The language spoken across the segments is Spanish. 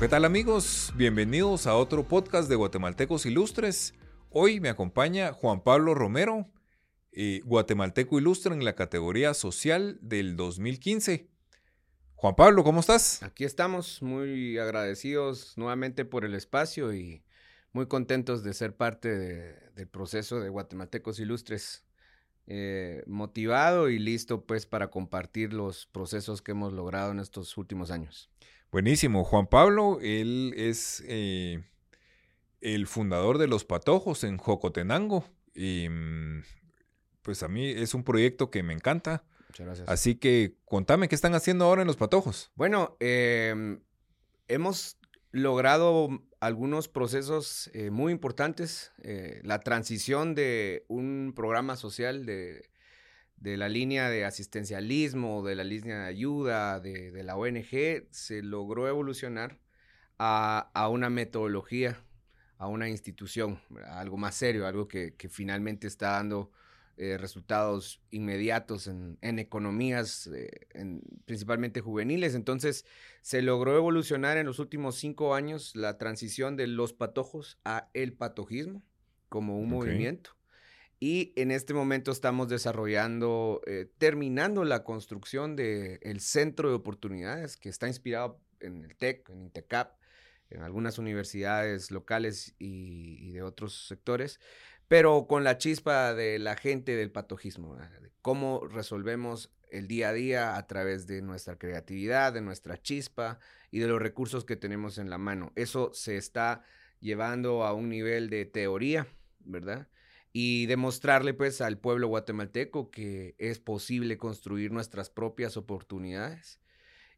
¿qué tal amigos? Bienvenidos a otro podcast de Guatemaltecos Ilustres. Hoy me acompaña Juan Pablo Romero, eh, guatemalteco ilustre en la categoría social del 2015. Juan Pablo, ¿cómo estás? Aquí estamos, muy agradecidos nuevamente por el espacio y muy contentos de ser parte del proceso de Guatemaltecos Ilustres. Eh, motivado y listo pues para compartir los procesos que hemos logrado en estos últimos años. Buenísimo. Juan Pablo, él es eh, el fundador de Los Patojos en Jocotenango. Y mm, pues a mí es un proyecto que me encanta. Muchas gracias. Así que contame qué están haciendo ahora en Los Patojos. Bueno, em, hemos logrado algunos procesos eh, muy importantes. Eh, la transición de un programa social de, de, la línea de asistencialismo, de la línea de ayuda, de, de la ONG, se logró evolucionar a, a, una metodología, a una institución, algo más serio, algo que, que finalmente está dando eh, resultados inmediatos en, en economías, eh, en, principalmente juveniles. Entonces, se logró evolucionar en los últimos cinco años la transición de los patojos a el patojismo como un okay. movimiento. Y en este momento estamos desarrollando, eh, terminando la construcción del el centro de oportunidades que está inspirado en el TEC, en INTECAP, en algunas universidades locales y, y de otros sectores, pero con la chispa de la gente del patojismo, de cómo resolvemos el día a día a través de nuestra creatividad, de nuestra chispa y de los recursos que tenemos en la mano. Eso se está llevando a un nivel de teoría, ¿verdad? Y demostrarle pues al pueblo guatemalteco que es posible construir nuestras propias oportunidades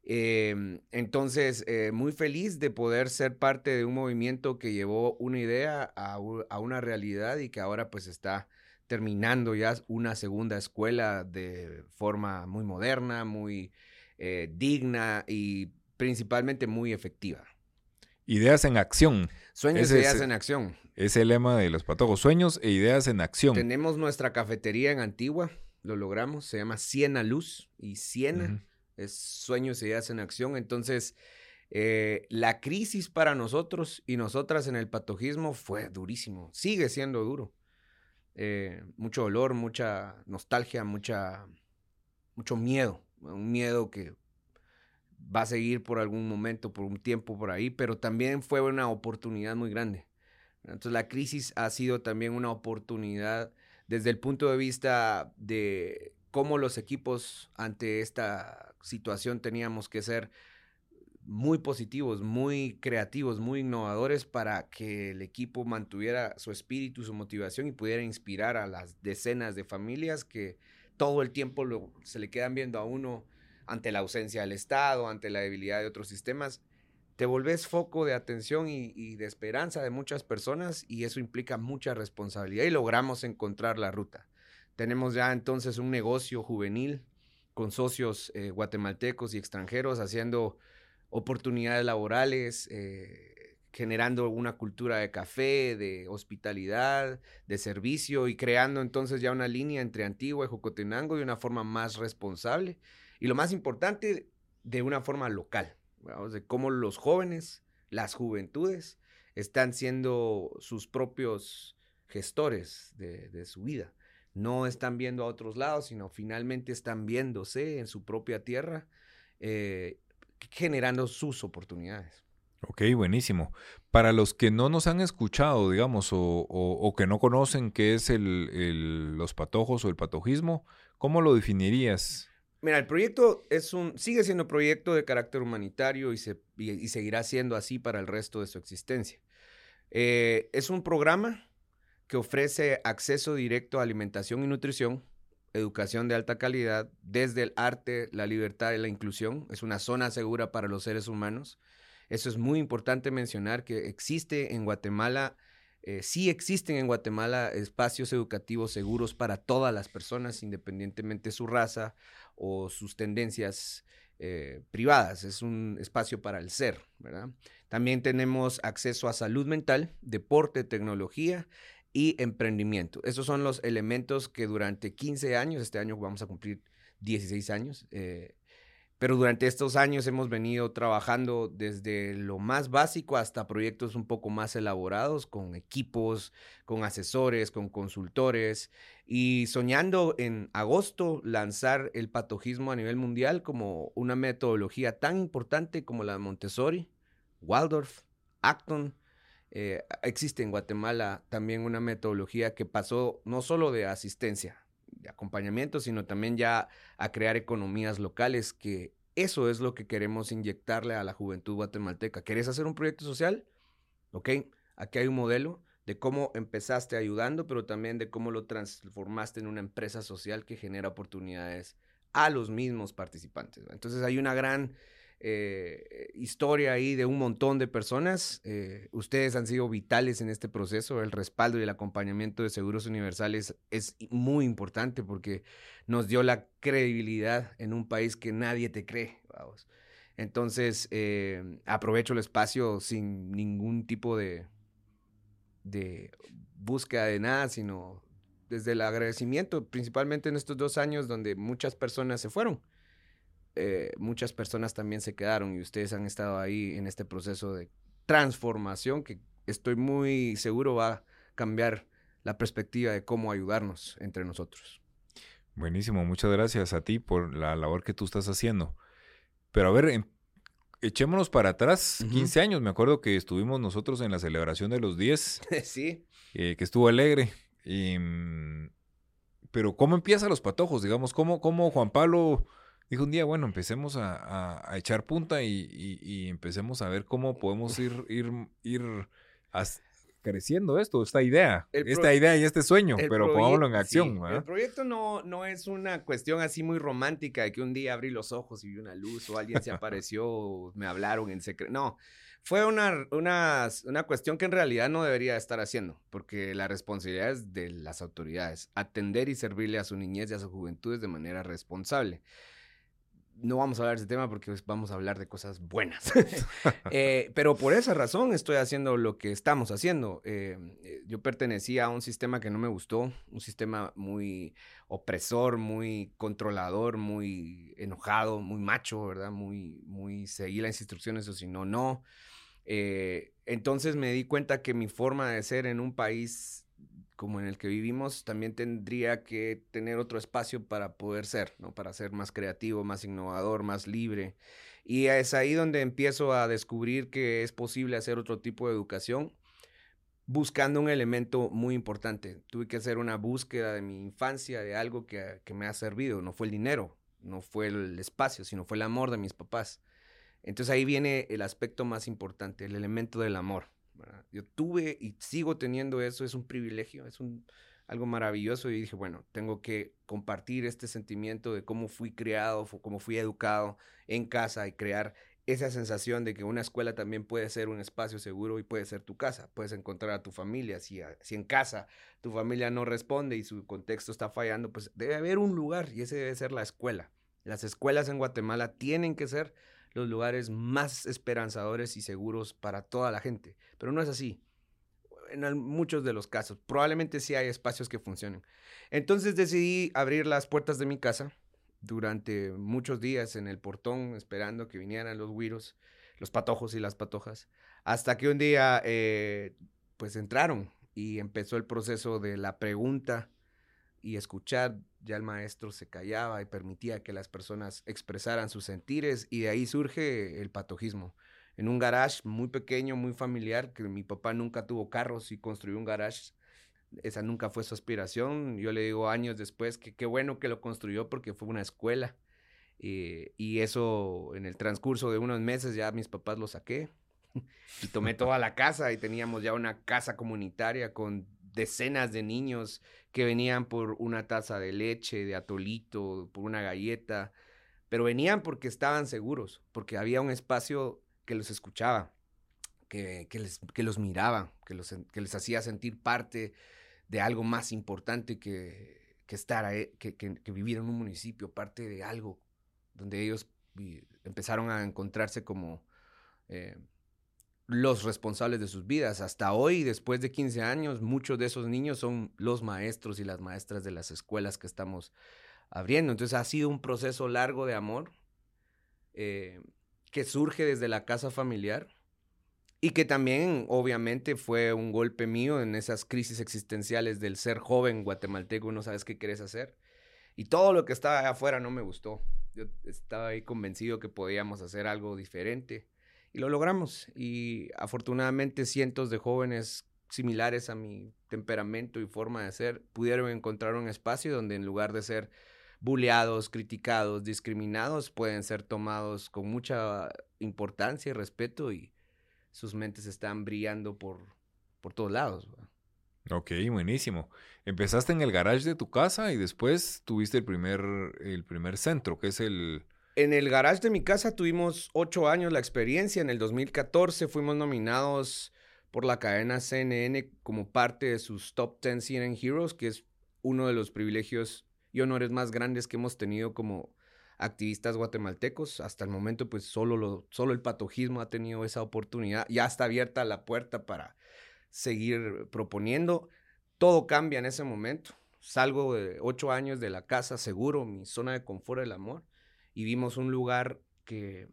eh, entonces, eh, muy feliz de poder ser parte de un movimiento que llevó una idea a, a, una realidad y que ahora pues está terminando ya una segunda escuela de forma muy moderna, muy eh, digna y principalmente muy efectiva. Ideas en acción. Sueños e ideas es, en acción. Es el lema de los patojos. Sueños e ideas en acción. Tenemos nuestra cafetería en Antigua, lo logramos, se llama Siena Luz y Siena. Uh -huh es sueños y ideas en acción. Entonces, eh, la crisis para nosotros y nosotras en el patojismo fue durísimo, sigue siendo duro. Eh, mucho dolor, mucha nostalgia, mucha, mucho miedo, un miedo que va a seguir por algún momento, por un tiempo por ahí, pero también fue una oportunidad muy grande. Entonces la crisis ha sido también una oportunidad desde el punto de vista de cómo los equipos ante esta situación teníamos que ser muy positivos, muy creativos, muy innovadores para que el equipo mantuviera su espíritu, su motivación y pudiera inspirar a las decenas de familias que todo el tiempo se le quedan viendo a uno ante la ausencia del Estado, ante la debilidad de otros sistemas. Te volvés foco de atención y, de esperanza de muchas personas y eso implica mucha responsabilidad y logramos encontrar la ruta. Tenemos ya entonces un negocio juvenil con socios eh, guatemaltecos y extranjeros haciendo oportunidades laborales, eh, generando una cultura de café, de hospitalidad, de servicio y creando entonces ya una línea entre Antigua y Jocotenango de una forma más responsable y lo más importante, de una forma local, de cómo los jóvenes, las juventudes, están siendo sus propios gestores de, su vida no están viendo a otros lados, sino finalmente están viéndose en su propia tierra, eh, generando sus oportunidades. Ok, buenísimo. Para los que no nos han escuchado, digamos, o, que no conocen qué es el, los patojos o el patojismo, ¿cómo lo definirías? Mira, el proyecto es un, sigue siendo proyecto de carácter humanitario y, se, y, y seguirá siendo así para el resto de su existencia. Eh, es un programa que ofrece acceso directo a alimentación y nutrición, educación de alta calidad, desde el arte, la libertad y la inclusión. Es una zona segura para los seres humanos. Eso es muy importante mencionar que existe en Guatemala, eh, sí existen en Guatemala espacios educativos seguros para todas las personas, independientemente de su raza o sus tendencias eh, privadas. Es un espacio para el ser, ¿verdad? También tenemos acceso a salud mental, deporte, tecnología y emprendimiento. Esos son los elementos que durante 15 años, este año vamos a cumplir 16 años, eh, pero durante estos años hemos venido trabajando desde lo más básico hasta proyectos un poco más elaborados, con equipos, con asesores, con consultores, y soñando en agosto lanzar el patogismo a nivel mundial como una metodología tan importante como la de Montessori, Waldorf, Acton. Eh, existe en Guatemala también una metodología que pasó no solo de asistencia, de acompañamiento, sino también ya a crear economías locales, que eso es lo que queremos inyectarle a la juventud guatemalteca. ¿Querés hacer un proyecto social? Ok, aquí hay un modelo de cómo empezaste ayudando, pero también de cómo lo transformaste en una empresa social que genera oportunidades a los mismos participantes. Entonces hay una gran eh, historia ahí de un montón de personas. Eh, ustedes han sido vitales en este proceso. El respaldo y el acompañamiento de Seguros Universales es muy importante porque nos dio la credibilidad en un país que nadie te cree. Vamos. Entonces, eh, aprovecho el espacio sin ningún tipo de, de búsqueda de nada, sino desde el agradecimiento, principalmente en estos dos años donde muchas personas se fueron eh, muchas personas también se quedaron y ustedes han estado ahí en este proceso de transformación que estoy muy seguro va a cambiar la perspectiva de cómo ayudarnos entre nosotros. Buenísimo, muchas gracias a ti por la labor que tú estás haciendo. Pero a ver, em, echémonos para atrás, 15 años, me acuerdo que estuvimos nosotros en la celebración de los 10. sí. Eh, que estuvo alegre. Mm, pero ¿cómo empiezan los patojos? Digamos, ¿cómo, cómo Juan Pablo dijo un día, bueno, empecemos a, echar punta y, empecemos a ver cómo podemos ir, ir, ir creciendo esto, esta idea, esta idea y este sueño, pero pongámoslo en acción. el proyecto no, no es una cuestión así muy romántica de que un día abrí los ojos y vi una luz o alguien se apareció o me hablaron en secreto. No, fue una, una, una cuestión que en realidad no debería estar haciendo, porque la responsabilidad es de las autoridades, atender y servirle a su niñez y a sus juventudes de manera responsable no vamos a hablar de ese tema porque vamos a hablar de cosas buenas. Eh, pero por esa razón estoy haciendo lo que estamos haciendo. Eh, eh, yo pertenecía a un sistema que no me gustó, un sistema muy opresor, muy controlador, muy enojado, muy macho, ¿verdad? Muy, muy seguir las instrucciones o si no, no. entonces me di cuenta que mi forma de ser en un país como en el que vivimos, también tendría que tener otro espacio para poder ser, ¿no? Para ser más creativo, más innovador, más libre. Y es ahí donde empiezo a descubrir que es posible hacer otro tipo de educación buscando un elemento muy importante. Tuve que hacer una búsqueda de mi infancia, de algo que, que me ha servido. No fue el dinero, no fue el espacio, sino fue el amor de mis papás. Entonces ahí viene el aspecto más importante, el elemento del amor. Yo tuve y sigo teniendo eso, es un privilegio, es un, algo maravilloso y dije, bueno, tengo que compartir este sentimiento de cómo fui criado, cómo fui educado en casa y crear esa sensación de que una escuela también puede ser un espacio seguro y puede ser tu casa. Puedes encontrar a tu familia. Si, si en casa tu familia no responde y su contexto está fallando, pues debe haber un lugar y ese debe ser la escuela. Las escuelas en Guatemala tienen que ser los lugares más esperanzadores y seguros para toda la gente. Pero no es así. En muchos de los casos. Probablemente sí hay espacios que funcionen. Entonces decidí abrir las puertas de mi casa durante muchos días en el portón esperando que vinieran los güiros, los patojos y las patojas. Hasta que un día eh, pues entraron y empezó el proceso de la pregunta y escuchar, ya el maestro se callaba y permitía que las personas expresaran sus sentires y de ahí surge el patojismo. En un garage muy pequeño, muy familiar, que mi papá nunca tuvo carros y construyó un garage, esa nunca fue su aspiración. Yo le digo años después que qué bueno que lo construyó porque fue una escuela. Eh, y eso en el transcurso de unos meses ya mis papás lo saqué y tomé toda la casa y teníamos ya una casa comunitaria con decenas de niños que venían por una taza de leche, de atolito, por una galleta, pero venían porque estaban seguros, porque había un espacio que los escuchaba, que, les, que los miraba, que, los, que les hacía sentir parte de algo más importante que, que estar ahí, que, que, vivir en un municipio, parte de algo donde ellos empezaron a encontrarse como eh, los responsables de sus vidas. Hasta hoy, después de 15 años, muchos de esos niños son los maestros y las maestras de las escuelas que estamos abriendo. Entonces ha sido un proceso largo de amor, eh, que surge desde la casa familiar y que también obviamente fue un golpe mío en esas crisis existenciales del ser joven guatemalteco, no sabes qué quieres hacer. Y todo lo que estaba afuera no me gustó. Yo estaba ahí convencido que podíamos hacer algo diferente y lo logramos. Y afortunadamente cientos de jóvenes similares a mi temperamento y forma de ser pudieron encontrar un espacio donde en lugar de ser bulleados, criticados, discriminados, pueden ser tomados con mucha importancia y respeto y sus mentes están brillando por, por todos lados. Ok, buenísimo. Empezaste en el garage de tu casa y después tuviste el primer, el primer centro, que es el... En el garage de mi casa tuvimos ocho años la experiencia. En el 2014 fuimos nominados por la cadena CNN como parte de sus Top 10 CNN Heroes, que es uno de los privilegios y honores más grandes que hemos tenido como activistas guatemaltecos. Hasta el momento, pues solo, lo, solo el patojismo ha tenido esa oportunidad. Ya está abierta la puerta para seguir proponiendo. Todo cambia en ese momento. Salgo de ocho años de la casa, seguro, mi zona de confort, el amor, y vimos un lugar que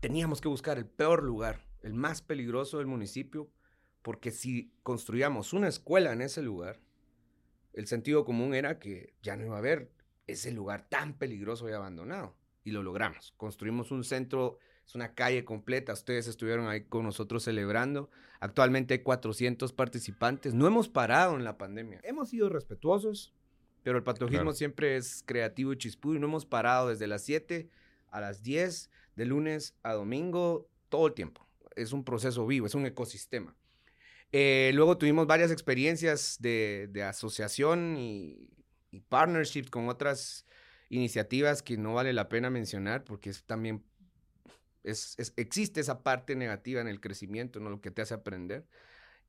teníamos que buscar, el peor lugar, el más peligroso del municipio, porque si construíamos una escuela en ese lugar, el sentido común era que ya no iba a haber ese lugar tan peligroso y abandonado. Y lo logramos. Construimos un centro, es una calle completa. Ustedes estuvieron ahí con nosotros celebrando. Actualmente hay 400 participantes. No hemos parado en la pandemia. Hemos sido respetuosos, pero el patojismo siempre es creativo y chispudo y no hemos parado desde las 7 a las 10, de lunes a domingo, todo el tiempo. Es un proceso vivo, es un ecosistema. Eh, luego tuvimos varias experiencias de, asociación y, partnerships con otras iniciativas que no vale la pena mencionar porque es también es, existe esa parte negativa en el crecimiento, ¿no? Lo que te hace aprender.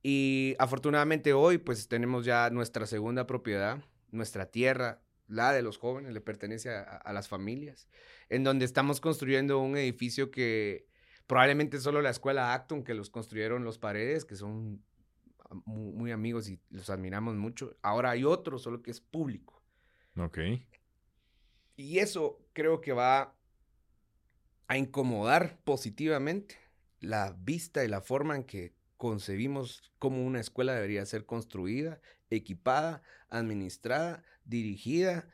Y afortunadamente hoy pues tenemos ya nuestra segunda propiedad, nuestra tierra, la de los jóvenes, le pertenece a, a las familias, en donde estamos construyendo un edificio que probablemente solo la escuela Acton, que los construyeron los paredes, que son muy, amigos y los admiramos mucho. Ahora hay otro, solo que es público. Ok. Y eso creo que va a incomodar positivamente la vista y la forma en que concebimos cómo una escuela debería ser construida, equipada, administrada, dirigida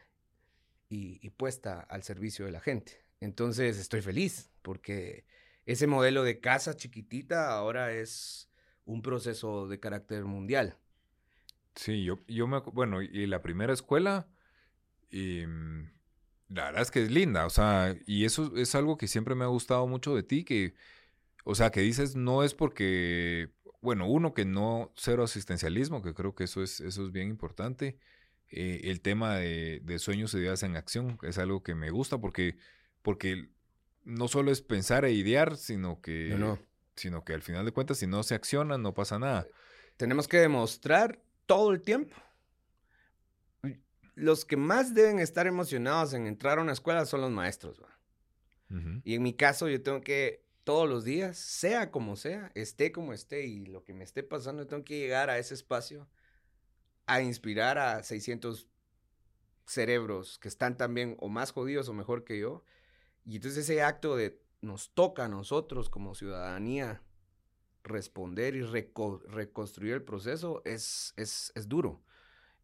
y, y, puesta al servicio de la gente. Entonces estoy feliz porque ese modelo de casa chiquitita ahora es un proceso de carácter mundial. Sí, yo, yo me bueno, y la primera escuela, em, la verdad es que es linda, o sea, y eso es algo que siempre me ha gustado mucho de ti, que, o sea, que dices, no es porque, bueno, uno, que no, cero asistencialismo, que creo que eso es, eso es bien importante. Eh, el tema de, de, sueños y ideas en acción es algo que me gusta porque, porque no solo es pensar e idear, sino que... No, no sino que al final de cuentas, si no se acciona, no pasa nada. Tenemos que demostrar todo el tiempo. Los que más deben estar emocionados en entrar a una escuela son los maestros. Y en mi caso, yo tengo que todos los días, sea como sea, esté como esté y lo que me esté pasando, tengo que llegar a ese espacio a inspirar a 600 cerebros que están también o más jodidos o mejor que yo. Y entonces ese acto de nos toca a nosotros como ciudadanía responder y reconstruir el proceso es, es, duro.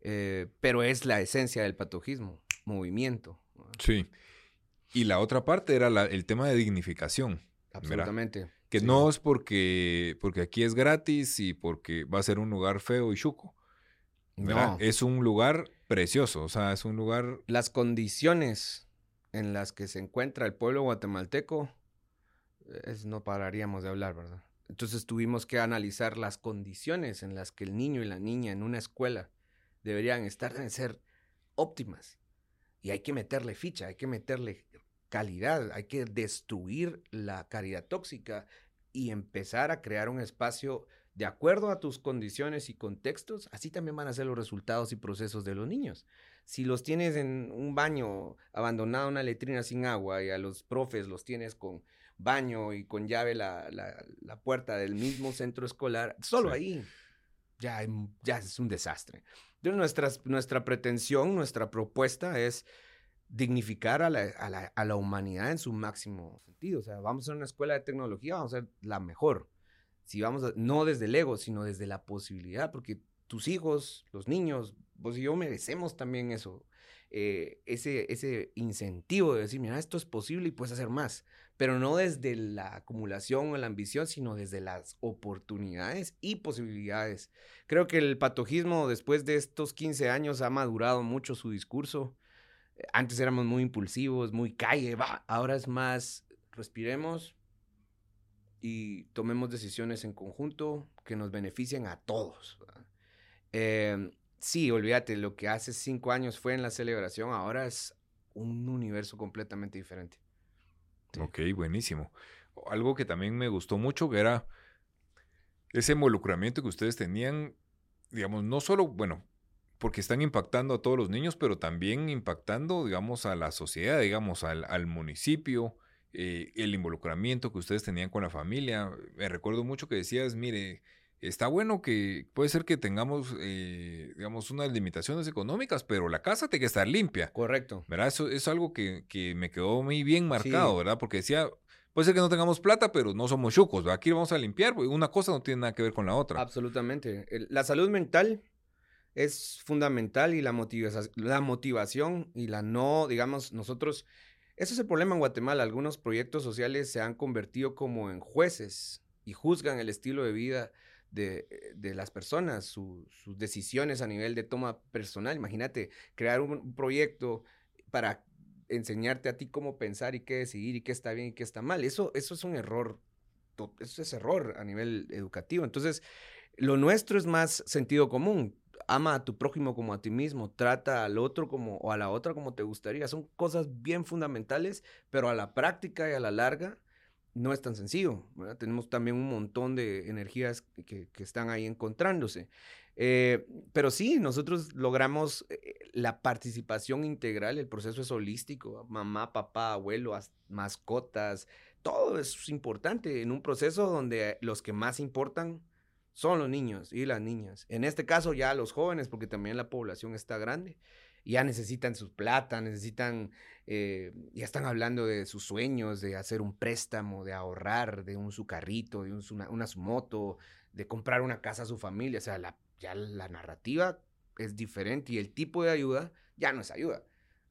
Eh, pero es la esencia del patojismo, movimiento. Sí. Y la otra parte era el tema de dignificación. Absolutamente. Que no es porque, porque aquí es gratis y porque va a ser un lugar feo y chuco. No. Es un lugar precioso, o sea, es un lugar... Las condiciones en las que se encuentra el pueblo guatemalteco no pararíamos de hablar, ¿verdad? Entonces tuvimos que analizar las condiciones en las que el niño y la niña en una escuela deberían estar, deben ser óptimas. Y hay que meterle ficha, hay que meterle calidad, hay que destruir la caridad tóxica y empezar a crear un espacio de acuerdo a tus condiciones y contextos, así también van a ser los resultados y procesos de los niños. Si los tienes en un baño abandonado, una letrina sin agua y a los profes los tienes con baño y con llave la, la, puerta del mismo centro escolar, solo ahí ya, ya es un desastre. Entonces, nuestra, nuestra pretensión, nuestra propuesta es dignificar a la, a, la, a la, humanidad en su máximo sentido. O sea, vamos a una escuela de tecnología, vamos a ser la mejor. Si vamos a, no desde el ego, sino desde la posibilidad, porque tus hijos, los niños, vos y yo merecemos también eso. Eh, ese, ese incentivo de decir, mira, esto es posible y puedes hacer más, pero no desde la acumulación o la ambición, sino desde las oportunidades y posibilidades. Creo que el patojismo después de estos 15 años ha madurado mucho su discurso. Antes éramos muy impulsivos, muy calle, va. ahora es más, respiremos y tomemos decisiones en conjunto que nos beneficien a todos. Eh, sí, olvídate, lo que hace cinco años fue en la celebración, ahora es un universo completamente diferente. Ok, buenísimo. Algo que también me gustó mucho que era ese involucramiento que ustedes tenían, digamos, no solo, bueno, porque están impactando a todos los niños, pero también impactando, digamos, a la sociedad, digamos, al, municipio, eh, el involucramiento que ustedes tenían con la familia. Me recuerdo mucho que decías, mire, está bueno que puede ser que tengamos, eh, digamos, unas limitaciones económicas, pero la casa tiene que estar limpia. Correcto. ¿Verdad? Eso es algo que, me quedó muy bien marcado, ¿verdad? Porque decía, puede ser que no tengamos plata, pero no somos chucos. Aquí vamos a limpiar, una cosa no tiene nada que ver con la otra. Absolutamente. La salud mental es fundamental y la, motivación, y la no, digamos, nosotros... Ese es el problema en Guatemala. Algunos proyectos sociales se han convertido como en jueces y juzgan el estilo de vida de, las personas, sus decisiones a nivel de toma personal. Imagínate, crear un, proyecto para enseñarte a ti cómo pensar y qué decidir y qué está bien y qué está mal. Eso, eso es un error, eso es error a nivel educativo. Entonces, lo nuestro es más sentido común. Ama a tu prójimo como a ti mismo, trata al otro como o a la otra como te gustaría. Son cosas bien fundamentales, pero a la práctica y a la larga no es tan sencillo. Tenemos también un montón de energías que, están ahí encontrándose. Eh, pero sí, nosotros logramos eh, la participación integral, el proceso es holístico, mamá, papá, abuelo, mascotas, todo es importante en un proceso donde los que más importan son los niños y las niñas. En este caso ya los jóvenes, porque también la población está grande ya necesitan su plata, necesitan, eh, ya están hablando de sus sueños, de hacer un préstamo, de ahorrar, de un su carrito, de una, una, moto, de comprar una casa a su familia. O sea, la, ya la narrativa es diferente y el tipo de ayuda ya no es ayuda.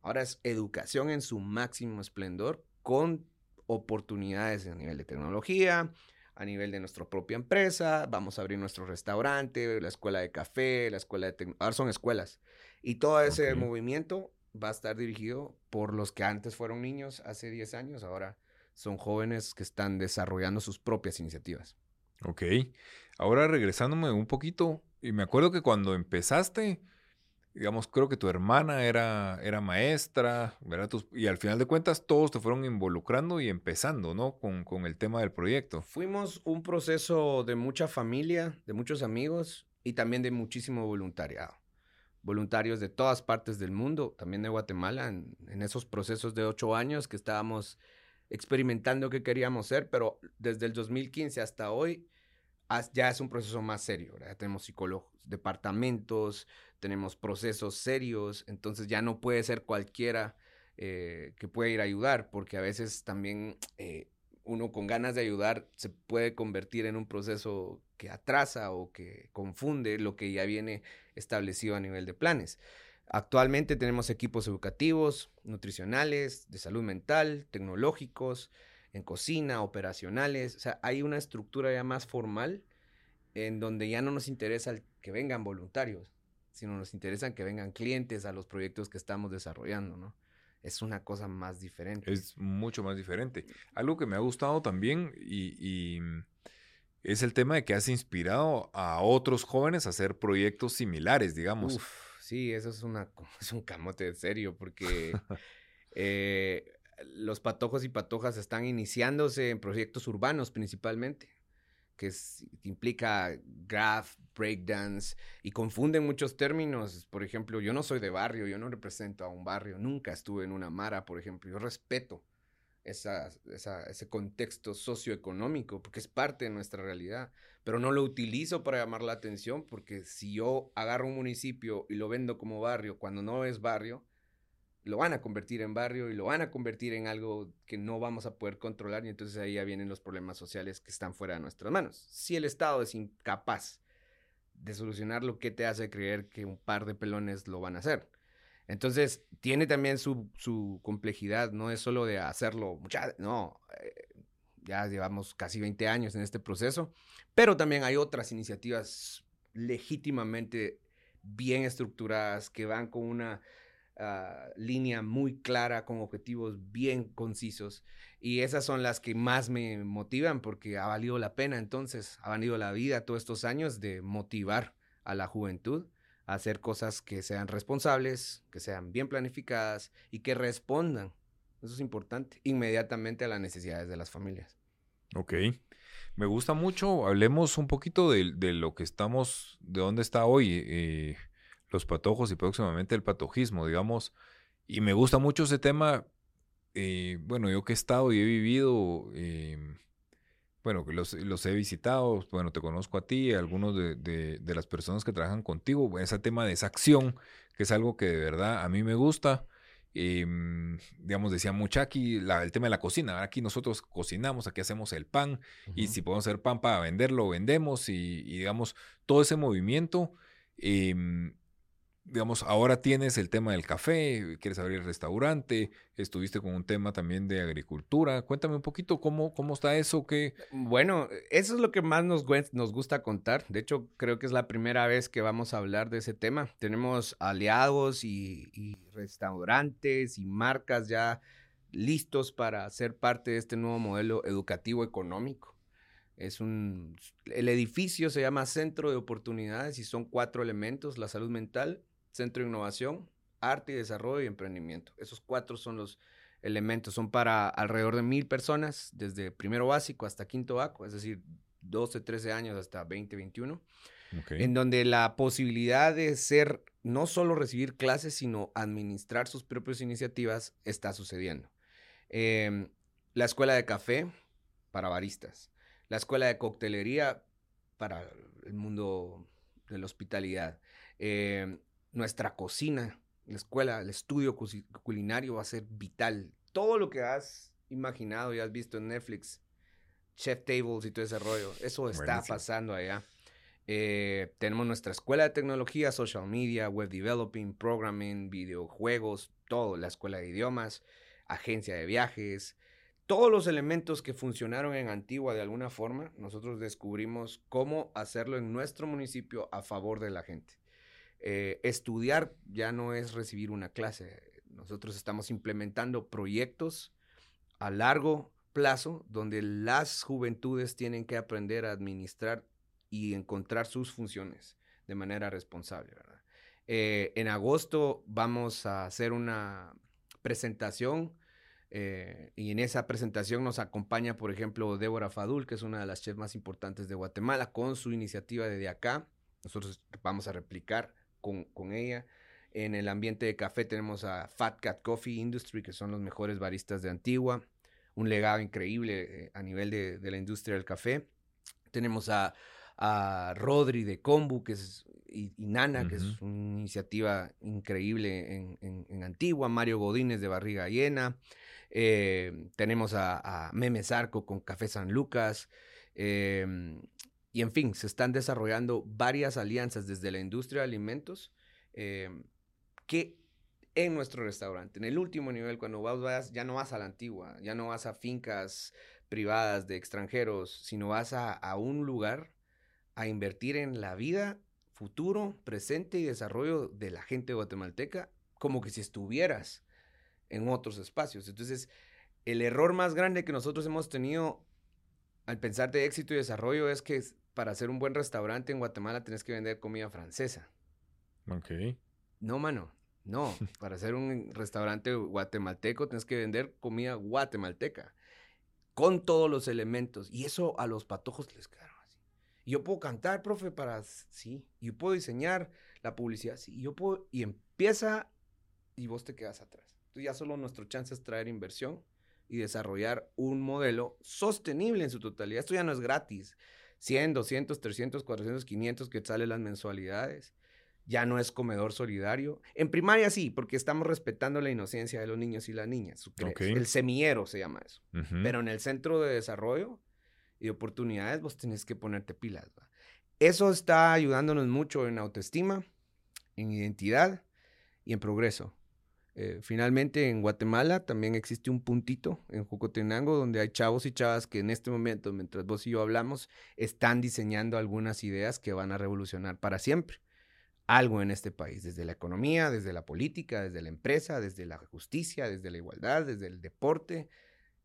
Ahora es educación en su máximo esplendor con oportunidades a nivel de tecnología, a nivel de nuestra propia empresa, vamos a abrir nuestro restaurante, la escuela de café, la escuela de ahora son escuelas. Y todo ese movimiento va a estar dirigido por los que antes fueron niños hace 10 años, ahora son jóvenes que están desarrollando sus propias iniciativas. Ok, ahora regresándome un poquito, y me acuerdo que cuando empezaste, digamos, creo que tu hermana era, era maestra, ¿verdad? y al final de cuentas todos te fueron involucrando y empezando, ¿no? Con, con, el tema del proyecto. Fuimos un proceso de mucha familia, de muchos amigos y también de muchísimo voluntariado voluntarios de todas partes del mundo, también de Guatemala, en, esos procesos de ocho años que estábamos experimentando qué queríamos ser, pero desde el 2015 hasta hoy ya es un proceso más serio, Ya tenemos psicólogos, departamentos, tenemos procesos serios, entonces ya no puede ser cualquiera eh, que pueda ir a ayudar, porque a veces también eh, uno con ganas de ayudar se puede convertir en un proceso que atrasa o que confunde lo que ya viene establecido a nivel de planes. Actualmente tenemos equipos educativos, nutricionales, de salud mental, tecnológicos, en cocina, operacionales. O sea, hay una estructura ya más formal en donde ya no nos interesa que vengan voluntarios, sino nos interesan que vengan clientes a los proyectos que estamos desarrollando, ¿no? Es una cosa más diferente. Es mucho más diferente. Algo que me ha gustado también y es el tema de que has inspirado a otros jóvenes a hacer proyectos similares, digamos. sí, eso es, una, es un camote de serio, porque eh, los patojos y patojas están iniciándose en proyectos urbanos principalmente, que implica graph, breakdance, y confunden muchos términos. Por ejemplo, yo no soy de barrio, yo no represento a un barrio, nunca estuve en una mara, por ejemplo, yo respeto ese contexto socioeconómico, porque es parte de nuestra realidad, pero no lo utilizo para llamar la atención, porque si yo agarro un municipio y lo vendo como barrio, cuando no es barrio, lo van a convertir en barrio y lo van a convertir en algo que no vamos a poder controlar y entonces ahí ya vienen los problemas sociales que están fuera de nuestras manos. Si el Estado es incapaz de solucionar lo que te hace creer que un par de pelones lo van a hacer. Entonces, tiene también su, su complejidad, no es solo de hacerlo, no, eh, ya llevamos casi 20 años en este proceso, pero también hay otras iniciativas legítimamente bien estructuradas que van con una ah, línea muy clara, con objetivos bien concisos. Y esas son las que más me motivan porque ha valido la pena entonces, ha valido la vida todos estos años de motivar a la juventud a hacer cosas que sean responsables, que sean bien planificadas y que respondan, eso es importante, inmediatamente a las necesidades de las familias. Ok. Me gusta mucho. Hablemos un poquito de, lo que estamos, de dónde está hoy eh, los patojos y próximamente el patojismo, digamos. Y me gusta mucho ese tema. Eh, bueno, yo que he estado y he vivido, em, bueno, los, los he visitado, bueno, te conozco a ti, a algunos de, de, las personas que trabajan contigo, ese tema de esa acción, que es algo que de verdad a mí me gusta. Em, digamos, decía mucha aquí el tema de la cocina. Aquí nosotros cocinamos, aquí hacemos el pan y si podemos hacer pan para venderlo, vendemos y, y digamos, todo ese movimiento. Eh, digamos, ahora tienes el tema del café, quieres abrir restaurante, estuviste con un tema también de agricultura. Cuéntame un poquito cómo, cómo está eso. Que... Bueno, eso es lo que más nos, nos gusta contar. De hecho, creo que es la primera vez que vamos a hablar de ese tema. Tenemos aliados y, y restaurantes y marcas ya listos para ser parte de este nuevo modelo educativo económico. Es un, el edificio se llama Centro de Oportunidades y son cuatro elementos, la salud mental, Centro de Innovación, Arte y Desarrollo y Emprendimiento. Esos cuatro son los elementos. Son para alrededor de mil personas, desde primero básico hasta quinto básico, es decir, 12, 13 años hasta 20, 21. En donde la posibilidad de ser, no solo recibir clases, sino administrar sus propias iniciativas está sucediendo. Em, la escuela de café para baristas. La escuela de coctelería para el mundo de la hospitalidad. Eh, nuestra cocina, la escuela, el estudio culinario va a ser vital. Todo lo que has imaginado y has visto en Netflix, Chef Tables y todo ese rollo, eso está pasando allá. Eh, tenemos nuestra escuela de tecnología, social media, web developing, programming, videojuegos, todo, la escuela de idiomas, agencia de viajes, todos los elementos que funcionaron en Antigua de alguna forma, nosotros descubrimos cómo hacerlo en nuestro municipio a favor de la gente. Eh, estudiar ya no es recibir una clase. Nosotros estamos implementando proyectos a largo plazo donde las juventudes tienen que aprender a administrar y encontrar sus funciones de manera responsable. Eh, en agosto vamos a hacer una presentación eh, y en esa presentación nos acompaña, por ejemplo, Débora Fadul, que es una de las chefs más importantes de Guatemala, con su iniciativa de acá. Nosotros vamos a replicar con, ella. En el ambiente de café tenemos a Fat Cat Coffee Industry, que son los mejores baristas de Antigua. Un legado increíble eh, a nivel de, la industria del café. Tenemos a, Rodri de Combu, que es, y, Nana, que es una iniciativa increíble en, Antigua. Mario Godínez de Barriga Llena. Eh, tenemos a, a Meme Zarco con Café San Lucas. Eh, y en fin, se están desarrollando varias alianzas desde la industria de alimentos em, que en nuestro restaurante, en el último nivel, cuando vas, ya no vas a la antigua, ya no vas a fincas privadas de extranjeros, sino vas a, a un lugar a invertir en la vida, futuro, presente y desarrollo de la gente guatemalteca, como que si estuvieras en otros espacios. Entonces, el error más grande que nosotros hemos tenido al pensar de éxito y desarrollo es que para hacer un buen restaurante en Guatemala tienes que vender comida francesa. Ok. No, mano. No, para hacer un restaurante guatemalteco tienes que vender comida guatemalteca. Con todos los elementos. Y eso a los patojos les quedaron así. Y yo puedo cantar, profe, para... Sí. Y yo puedo diseñar la publicidad. Sí. Y yo puedo... Y empieza y vos te quedas atrás. Entonces ya solo nuestro chance es traer inversión y desarrollar un modelo sostenible en su totalidad. Esto ya no es gratis. 100, 200, 300, 400, 500 que salen las mensualidades. ya no es comedor solidario. En primaria sí, porque estamos respetando la inocencia de los niños y las niñas. El semillero se llama eso. Pero en el centro de desarrollo y oportunidades vos tenés que ponerte pilas. Eso está ayudándonos mucho en autoestima, en identidad y en progreso. Eh, finalmente, en Guatemala también existe un puntito en Jocotenango donde hay chavos y chavas que en este momento, mientras vos y yo hablamos, están diseñando algunas ideas que van a revolucionar para siempre algo en este país, desde la economía, desde la política, desde la empresa, desde la justicia, desde la igualdad, desde el deporte,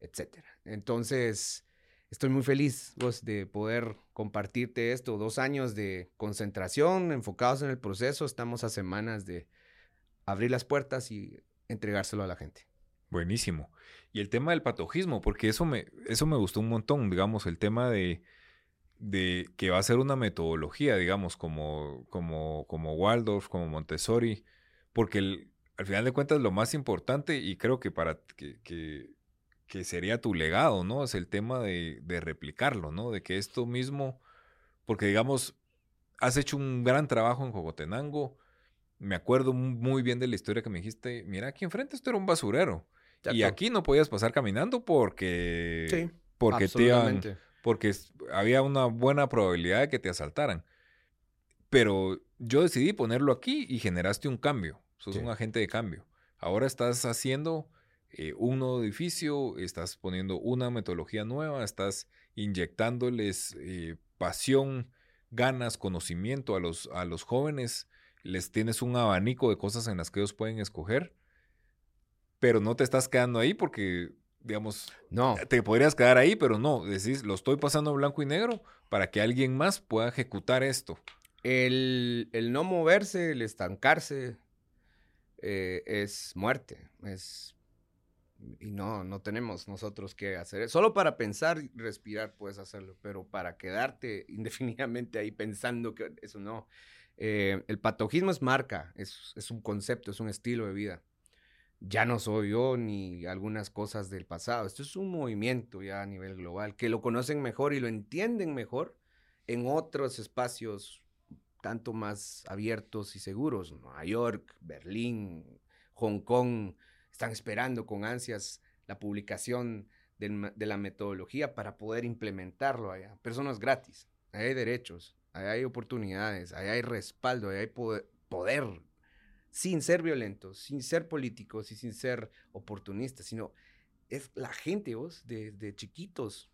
etc. Entonces, estoy muy feliz vos, de poder compartirte esto. Dos años de concentración, enfocados en el proceso. Estamos a semanas de abrir las puertas y entregárselo a la gente. Buenísimo. Y el tema del patojismo, porque eso me, eso me gustó un montón, digamos, el tema de, de que va a ser una metodología, digamos, como, como, como Waldorf, como Montessori, porque al final de cuentas lo más importante, y creo que para que, que, sería tu legado, ¿no? Es el tema de, de, replicarlo, ¿no? De que esto mismo, porque digamos, has hecho un gran trabajo en Jogotenango, me acuerdo muy bien de la historia que me dijiste, mira, aquí enfrente esto era un basurero. Y aquí no podías pasar caminando porque... Sí, porque te porque había una buena probabilidad de que te asaltaran. Pero yo decidí ponerlo aquí y generaste un cambio. Sos un agente de cambio. Ahora estás haciendo eh, un nuevo edificio, estás poniendo una metodología nueva, estás inyectándoles eh, pasión, ganas, conocimiento a los, a los jóvenes, les tienes un abanico de cosas en las que ellos pueden escoger, pero no te estás quedando ahí porque digamos, no. te podrías quedar ahí, pero no, decís, lo estoy pasando blanco y negro para que alguien más pueda ejecutar esto. El, no moverse, el estancarse, eh, es muerte, es... Y no, no tenemos nosotros que hacer. Solo para pensar y respirar puedes hacerlo, pero para quedarte indefinidamente ahí pensando que eso no. Eh, el patojismo es marca, es, un concepto, es un estilo de vida ya no soy yo ni algunas cosas del pasado. Esto es un movimiento ya a nivel global, que lo conocen mejor y lo entienden mejor en otros espacios tanto más abiertos y seguros. Nueva York, Berlín, Hong Kong, están esperando con ansias la publicación de la metodología para poder implementarlo allá. Es gratis. hay derechos, hay oportunidades, hay respaldo, hay poder, sin ser violentos, sin ser políticos y sin ser oportunistas, sino es la gente, vos, de, chiquitos,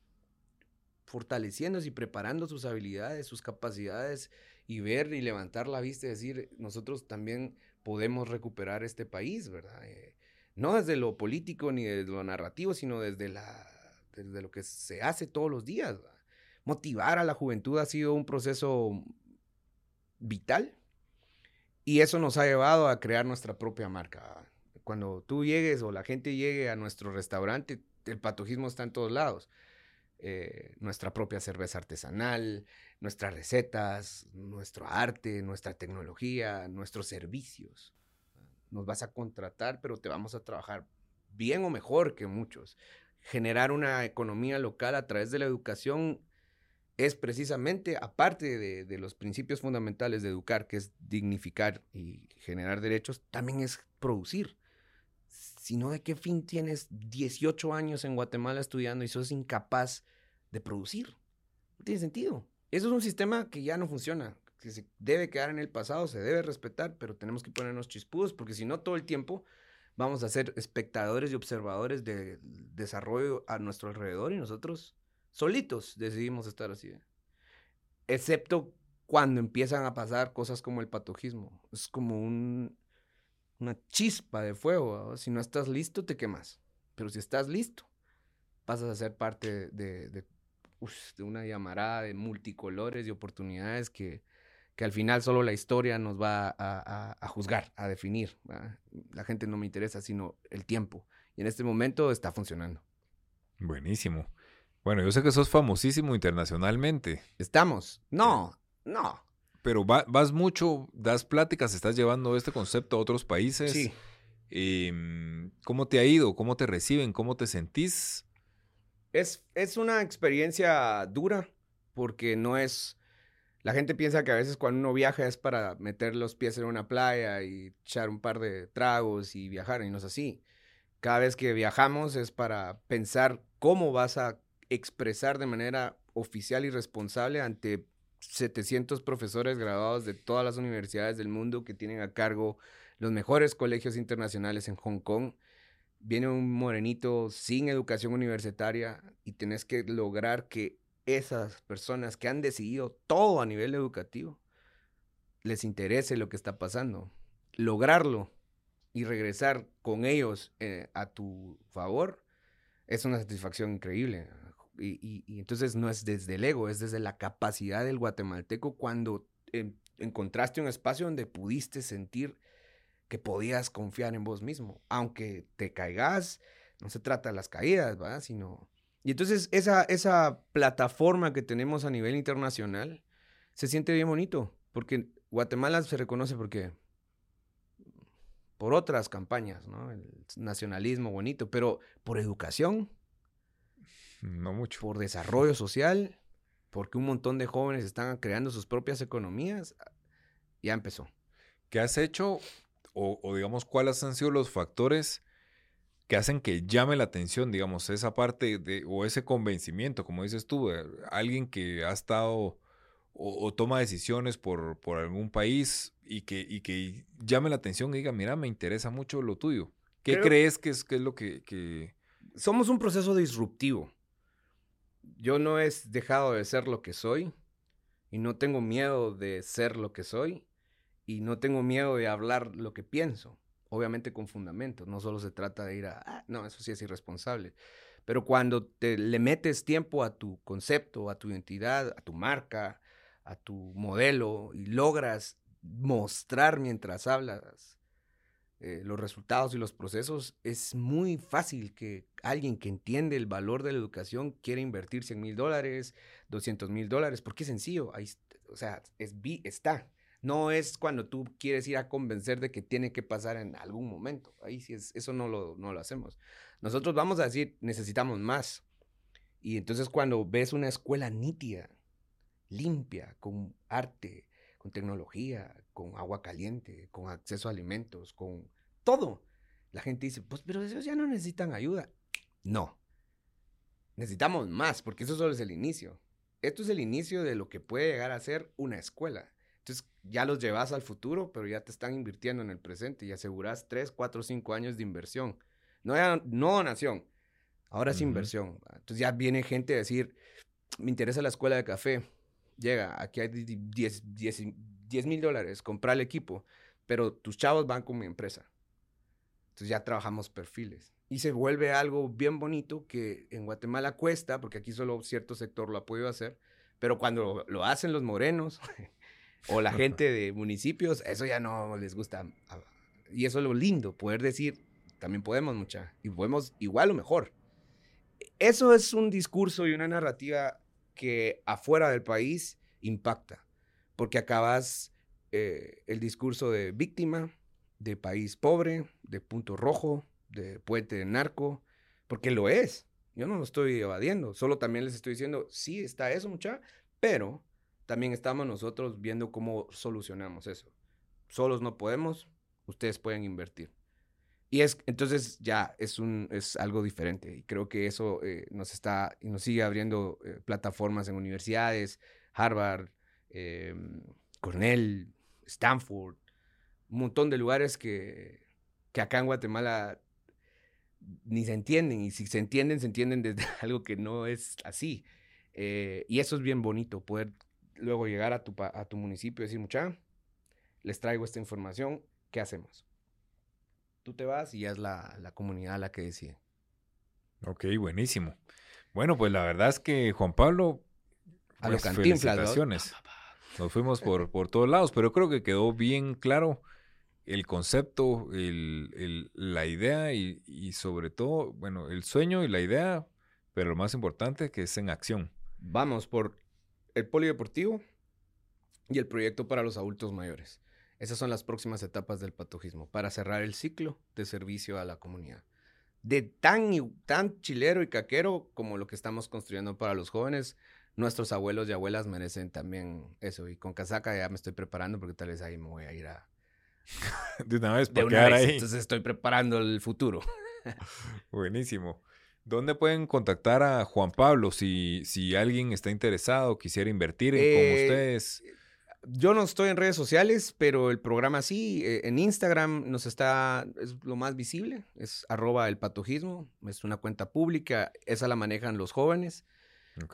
fortaleciéndose y preparando sus habilidades, sus capacidades y ver y levantar la vista y decir, nosotros también podemos recuperar este país, ¿verdad? Eh, no desde lo político ni desde lo narrativo, sino desde, desde lo que se hace todos los días. Motivar a la juventud ha sido un proceso vital y eso nos ha llevado a crear nuestra propia marca. Cuando tú llegues o la gente llegue a nuestro restaurante, el patojismo está en todos lados. Eh, nuestra propia cerveza artesanal, nuestras recetas, nuestro arte, nuestra tecnología, nuestros servicios. Nos vas a contratar, pero te vamos a trabajar bien o mejor que muchos. Generar una economía local a través de la educación es precisamente, aparte de, los principios fundamentales de educar, que es dignificar y generar derechos, también es producir. Si no, ¿de qué fin tienes 18 años en Guatemala estudiando y sos incapaz de producir? No tiene sentido. Eso es un sistema que ya no funciona, que se debe quedar en el pasado, se debe respetar, pero tenemos que ponernos chispudos, porque si no, todo el tiempo vamos a ser espectadores y observadores del desarrollo a nuestro alrededor y nosotros solitos decidimos estar así. Excepto cuando empiezan a pasar cosas como el patojismo. Es como un, una chispa de fuego. Si no estás listo, te quemas. Pero si estás listo, pasas a ser parte de, una llamarada de multicolores y oportunidades que, al final solo la historia nos va a juzgar, a definir. La gente no me interesa, sino el tiempo. Y en este momento está funcionando. Buenísimo. Bueno, yo sé que sos famosísimo internacionalmente. Estamos. No, no. Pero vas mucho, das pláticas, estás llevando este concepto a otros países. Sí. Em, ¿Cómo te ha ido? ¿Cómo te reciben? ¿Cómo te sentís? Es, es una experiencia dura porque no es La gente piensa que a veces cuando uno viaja es para meter los pies en una playa y echar un par de tragos y viajar, y no es así. Cada vez que viajamos es para pensar cómo vas a expresar de manera oficial y responsable ante 700 profesores graduados de todas las universidades del mundo que tienen a cargo los mejores colegios internacionales en Hong Kong. Viene un morenito sin educación universitaria y tenés que lograr que esas personas que han decidido todo a nivel educativo les interese lo que está pasando. Lograrlo y regresar con ellos eh, a tu favor es una satisfacción increíble. Y, entonces no es desde el ego, es desde la capacidad del guatemalteco cuando encontraste un espacio donde pudiste sentir que podías confiar en vos mismo. Aunque te caigas, no se trata de las caídas, ¿verdad? Sino... Y entonces esa, esa plataforma que tenemos a nivel internacional se siente bien bonito, porque Guatemala se reconoce porque por otras campañas, ¿no? El nacionalismo bonito, pero por educación. No mucho. Por desarrollo social, porque un montón de jóvenes están creando sus propias economías, ya empezó. ¿Qué has hecho o, digamos, cuáles han sido los factores que hacen que llame la atención, digamos, esa parte de, o ese convencimiento, como dices tú, alguien que ha estado o, toma decisiones por, por, algún país y que, y que llame la atención y diga, mira, me interesa mucho lo tuyo. ¿Qué crees que es, que es lo que, que... Somos un proceso disruptivo. Yo no he dejado de ser lo que soy y no tengo miedo de ser lo que soy y no tengo miedo de hablar lo que pienso, obviamente con fundamentos, no solo se trata de ir a, ah, no, eso sí es irresponsable, pero cuando te le metes tiempo a tu concepto, a tu identidad, a tu marca, a tu modelo y logras mostrar mientras hablas eh, los resultados y los procesos, es muy fácil que alguien que entiende el valor de la educación quiera invertir 100 mil dólares, 200 mil dólares, porque es sencillo, ahí, o sea, es, está. No es cuando tú quieres ir a convencer de que tiene que pasar en algún momento. Ahí sí es, eso no lo, no lo hacemos. Nosotros vamos a decir, necesitamos más. Y entonces cuando ves una escuela nítida, limpia, con arte, con tecnología, con agua caliente, con acceso a alimentos, con todo, la gente dice, pues pero esos ya no necesitan ayuda. No. Necesitamos más, porque eso solo es el inicio. Esto es el inicio de lo que puede llegar a ser una escuela. Entonces ya los llevas al futuro, pero ya te están invirtiendo en el presente y aseguras 3, 4, 5 años de inversión. No, no donación, ahora es inversión. Entonces ya viene gente a decir, me interesa la escuela de café. Llega, aquí hay 10 mil dólares, comprar el equipo, pero tus chavos van con mi empresa. Entonces ya trabajamos perfiles. Y se vuelve algo bien bonito que en Guatemala cuesta, porque aquí solo cierto sector lo ha podido hacer, pero cuando lo hacen los morenos, o la gente de municipios, eso ya no les gusta. Y eso es lo lindo, poder decir, también podemos mucha, y podemos igual o mejor. Eso es un discurso y una narrativa que afuera del país impacta, porque acabas eh, el discurso de víctima, de país pobre, de punto rojo, de puente de narco, porque lo es. Yo no lo estoy evadiendo, solo también les estoy diciendo, sí está eso, mucha, pero también estamos nosotros viendo cómo solucionamos eso. Solos no podemos, ustedes pueden invertir. Y es, entonces ya es, un, es algo diferente. Y creo que eso eh, nos está y nos sigue abriendo eh, plataformas en universidades, Harvard, em, Cornell, Stanford, un montón de lugares que, que acá en Guatemala ni se entienden. Y si se entienden, se entienden desde algo que no es así. Eh, y eso es bien bonito, poder luego llegar a tu, a tu municipio y decir, mucha, les traigo esta información, ¿qué hacemos? Tú te vas y ya es la, la comunidad la que decide. Ok, buenísimo. Bueno, pues la verdad es que Juan Pablo, a los pues, felicitaciones. Nos fuimos por, por todos lados, pero creo que quedó bien claro el concepto, el, el, la idea y, y, sobre todo, bueno, el sueño y la idea, pero lo más importante que es en acción. Vamos por el polideportivo y el proyecto para los adultos mayores. Esas son las próximas etapas del patojismo para cerrar el ciclo de servicio a la comunidad. De tan, tan chilero y caquero como lo que estamos construyendo para los jóvenes, nuestros abuelos y abuelas merecen también eso. Y con casaca ya me estoy preparando porque tal vez ahí me voy a ir a... de una vez, para quedar ahí. Entonces estoy preparando el futuro. Buenísimo. ¿Dónde pueden contactar a Juan Pablo si, si alguien está interesado, quisiera invertir en, con eh, ustedes? Yo no estoy en redes sociales, pero el programa sí. Eh, en Instagram nos está, es lo más visible, es arroba el patojismo, es una cuenta pública, esa la manejan los jóvenes.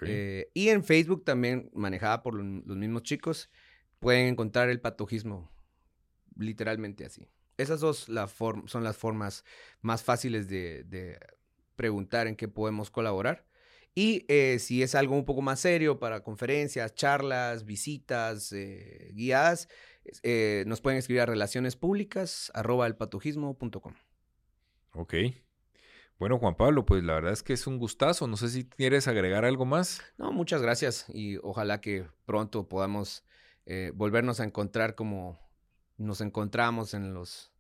Eh, y en Facebook también, manejada por los mismos chicos, pueden encontrar el patojismo, literalmente así. Esas dos la son las formas más fáciles de preguntar en qué podemos colaborar. Y eh, si es algo un poco más serio para conferencias, charlas, visitas eh, guiadas, eh, nos pueden escribir a relaciones públicas arroba elpatojismo.com. Ok. Bueno, Juan Pablo, pues la verdad es que es un gustazo. No sé si quieres agregar algo más. No, muchas gracias y ojalá que pronto podamos volvernos a encontrar como nos encontramos en los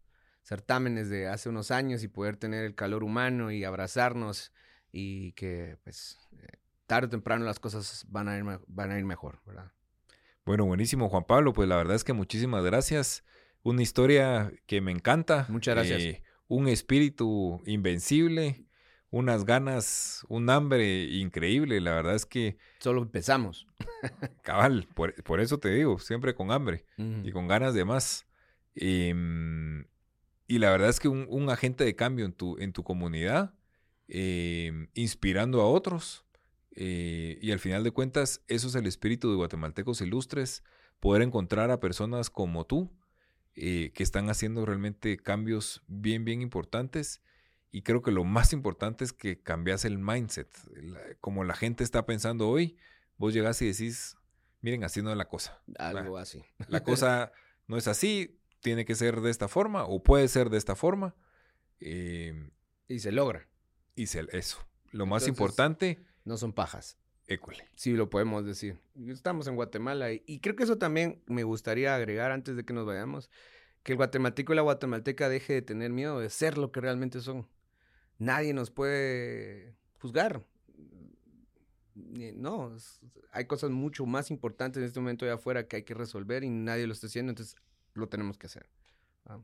certámenes de hace unos años y poder tener el calor humano y abrazarnos y que pues eh, tarde o temprano las cosas van a ir, van a ir mejor, ¿verdad? Bueno, buenísimo Juan Pablo, pues la verdad es que muchísimas gracias. Una historia que me encanta. Muchas gracias. Eh, un espíritu invencible, unas ganas, un hambre increíble. La verdad es que... Solo empezamos. Cabal, por, eso te digo, siempre con hambre y con ganas de más. Em, y la verdad es que un, un, agente de cambio en tu, en tu comunidad Em, inspirando a otros. Eh, y al final de cuentas, eso es el espíritu de Guatemaltecos Ilustres, poder encontrar a personas como tú, eh, que están haciendo realmente cambios bien, bien importantes. Y creo que lo más importante es que cambias el mindset. como la gente está pensando hoy, vos llegás y decís, miren, haciendo la cosa. Algo así. La cosa no es así, tiene que ser de esta forma o puede ser de esta forma. Em, y se logra. Y eso. Lo más importante. No son pajas. École. Sí, lo podemos decir. Estamos en Guatemala y, creo que eso también me gustaría agregar antes de que nos vayamos, que el guatemalteco y la guatemalteca deje de tener miedo de ser lo que realmente son. Nadie nos puede juzgar. No, hay cosas mucho más importantes en este momento de afuera que hay que resolver y nadie lo está haciendo, entonces lo tenemos que hacer. Ah.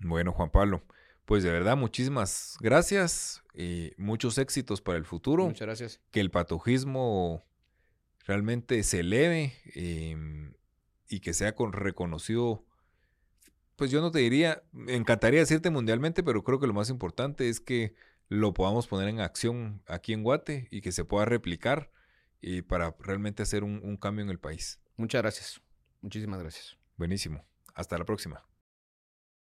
Bueno, Juan Pablo, pues de verdad, muchísimas gracias y muchos éxitos para el futuro. Muchas gracias. Que el patojismo realmente se eleve em, y que sea con reconocido. Pues yo no te diría, me encantaría decirte mundialmente, pero creo que lo más importante es que lo podamos poner en acción aquí en Guate y que se pueda replicar y para realmente hacer un cambio en el país. Muchas gracias. Muchísimas gracias. Buenísimo. Hasta la próxima.